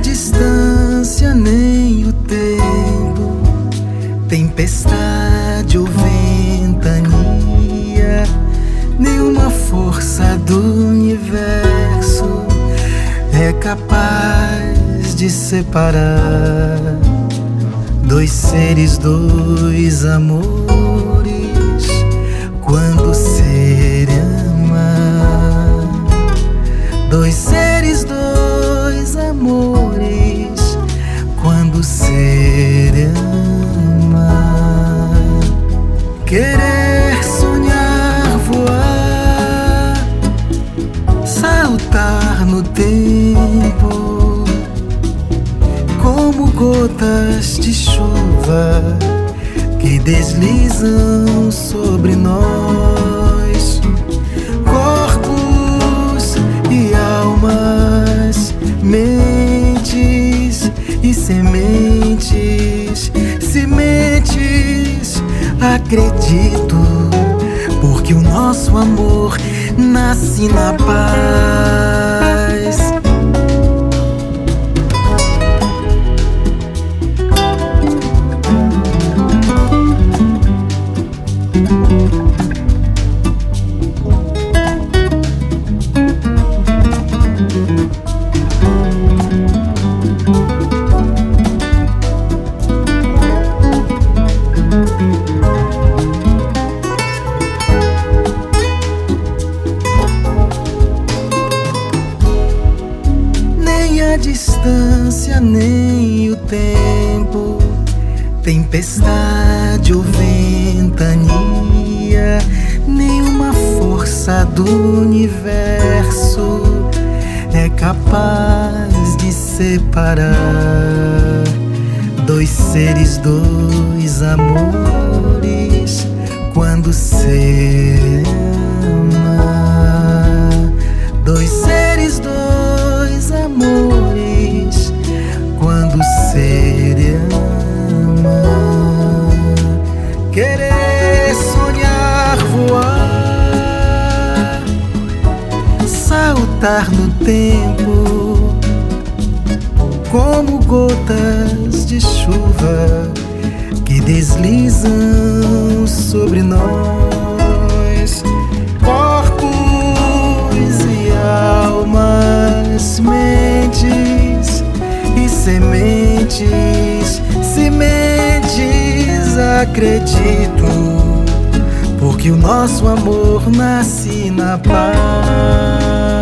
distância nem o tempo, tempestade ou ventania, nenhuma força do universo é capaz de separar dois seres, dois amores. Gotas de chuva que deslizam sobre nós, corpos e almas, mentes e sementes, sementes. Acredito, porque o nosso amor nasce na paz. A distância, nem o tempo, tempestade ou ventania, nenhuma força do universo é capaz de separar dois seres, dois amores quando se saltar no tempo como gotas de chuva que deslizam sobre nós, corpos e almas, mentes e sementes, sementes. Acredito, porque o nosso amor nasce na paz.